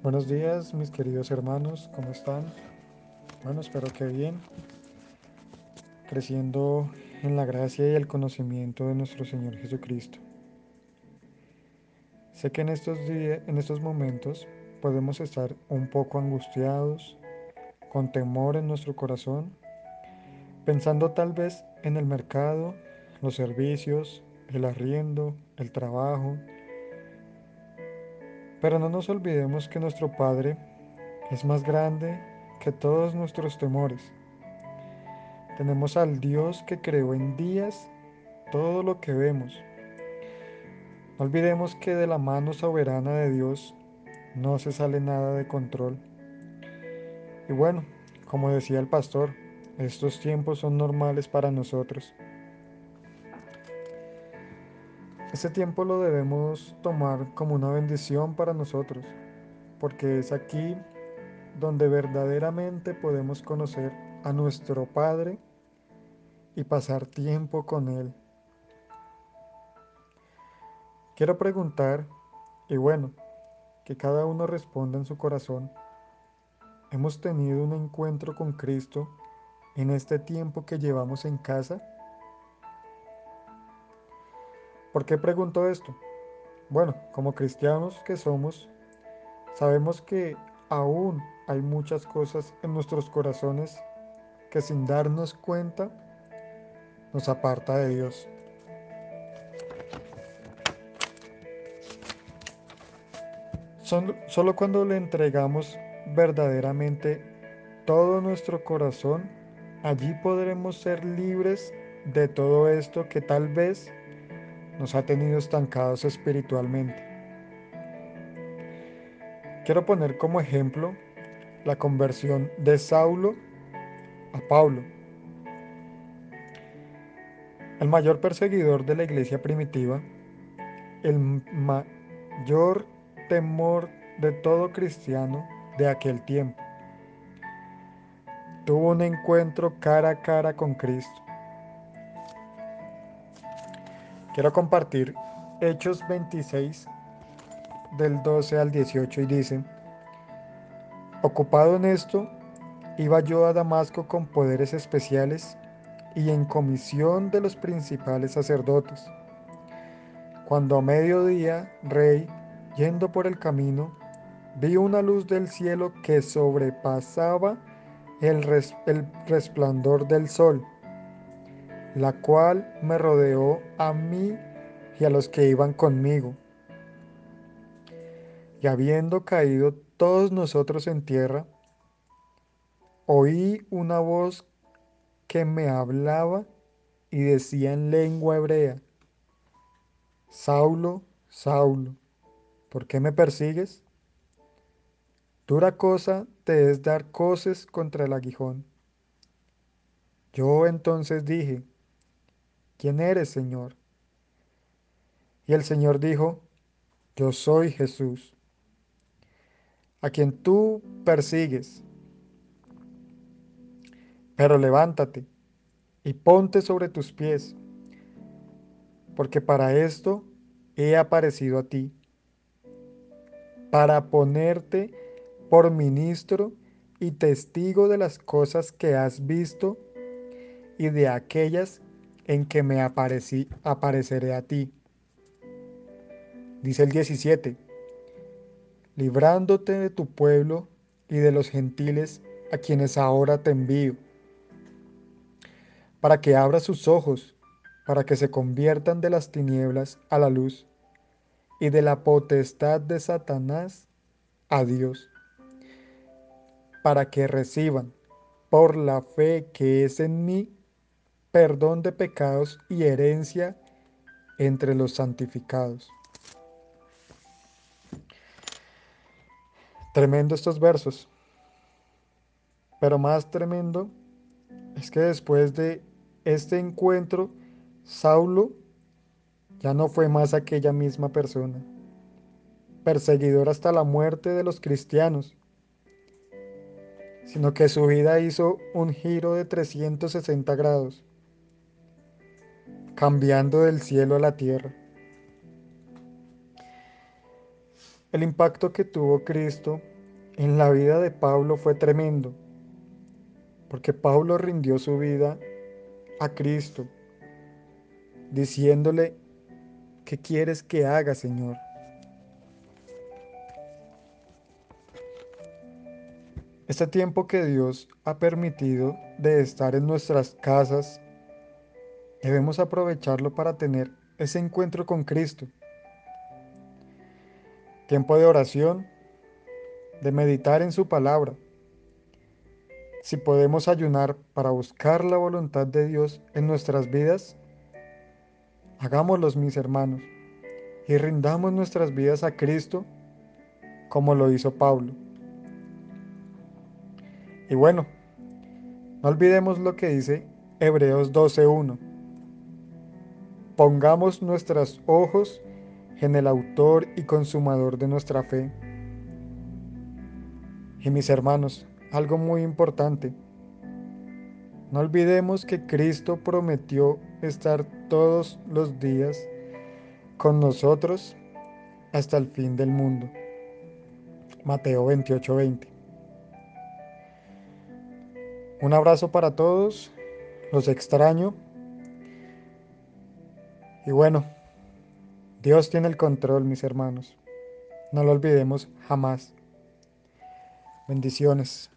Buenos días, mis queridos hermanos, ¿cómo están? Bueno, espero que bien, creciendo en la gracia y el conocimiento de nuestro Señor Jesucristo. Sé que en estos días, en estos momentos podemos estar un poco angustiados, con temor en nuestro corazón, pensando tal vez en el mercado, los servicios, el arriendo, el trabajo, pero no nos olvidemos que nuestro Padre es más grande que todos nuestros temores. Tenemos al Dios que creó en días todo lo que vemos. No olvidemos que de la mano soberana de Dios no se sale nada de control. Y bueno, como decía el pastor, estos tiempos son normales para nosotros. Este tiempo lo debemos tomar como una bendición para nosotros, porque es aquí donde verdaderamente podemos conocer a nuestro Padre y pasar tiempo con Él. Quiero preguntar, y bueno, que cada uno responda en su corazón, ¿hemos tenido un encuentro con Cristo en este tiempo que llevamos en casa? ¿Por qué pregunto esto? Bueno, como cristianos que somos, sabemos que aún hay muchas cosas en nuestros corazones que sin darnos cuenta nos aparta de Dios. Solo, cuando le entregamos verdaderamente todo nuestro corazón, allí podremos ser libres de todo esto que tal vez nos ha tenido estancados espiritualmente. Quiero poner como ejemplo la conversión de Saulo a Pablo. El mayor perseguidor de la iglesia primitiva, el mayor temor de todo cristiano de aquel tiempo. Tuvo un encuentro cara a cara con Cristo. Quiero compartir Hechos 26 del 12 al 18 y dice, ocupado en esto, iba yo a Damasco con poderes especiales y en comisión de los principales sacerdotes. Cuando a mediodía, rey, yendo por el camino, vi una luz del cielo que sobrepasaba el, el resplandor del sol la cual me rodeó a mí y a los que iban conmigo. Y habiendo caído todos nosotros en tierra, oí una voz que me hablaba y decía en lengua hebrea, Saulo, Saulo, ¿por qué me persigues? Dura cosa te es dar coces contra el aguijón. Yo entonces dije, ¿quién eres, Señor? Y el Señor dijo, yo soy Jesús, a quien tú persigues. Pero levántate y ponte sobre tus pies, porque para esto he aparecido a ti, para ponerte por ministro y testigo de las cosas que has visto y de aquellas en que me aparecí, apareceré a ti. Dice el 17, librándote de tu pueblo y de los gentiles a quienes ahora te envío, para que abra sus ojos, para que se conviertan de las tinieblas a la luz y de la potestad de Satanás a Dios, para que reciban por la fe que es en mí perdón de pecados y herencia entre los santificados. Tremendo estos versos. Pero más tremendo es que después de este encuentro, Saulo ya no fue más aquella misma persona, perseguidor hasta la muerte de los cristianos, sino que su vida hizo un giro de 360 grados cambiando del cielo a la tierra. El impacto que tuvo Cristo en la vida de Pablo fue tremendo, porque Pablo rindió su vida a Cristo, diciéndole, ¿qué quieres que haga, Señor? Este tiempo que Dios ha permitido de estar en nuestras casas, debemos aprovecharlo para tener ese encuentro con Cristo. Tiempo de oración, de meditar en su palabra. Si podemos ayunar para buscar la voluntad de Dios en nuestras vidas, hagámoslos mis hermanos y rindamos nuestras vidas a Cristo como lo hizo Pablo. Y bueno, no olvidemos lo que dice Hebreos 12.1. Pongamos nuestros ojos en el autor y consumador de nuestra fe. Y mis hermanos, algo muy importante. No olvidemos que Cristo prometió estar todos los días con nosotros hasta el fin del mundo. Mateo 28:20. Un abrazo para todos, los extraño. Y bueno, Dios tiene el control, mis hermanos. No lo olvidemos jamás. Bendiciones.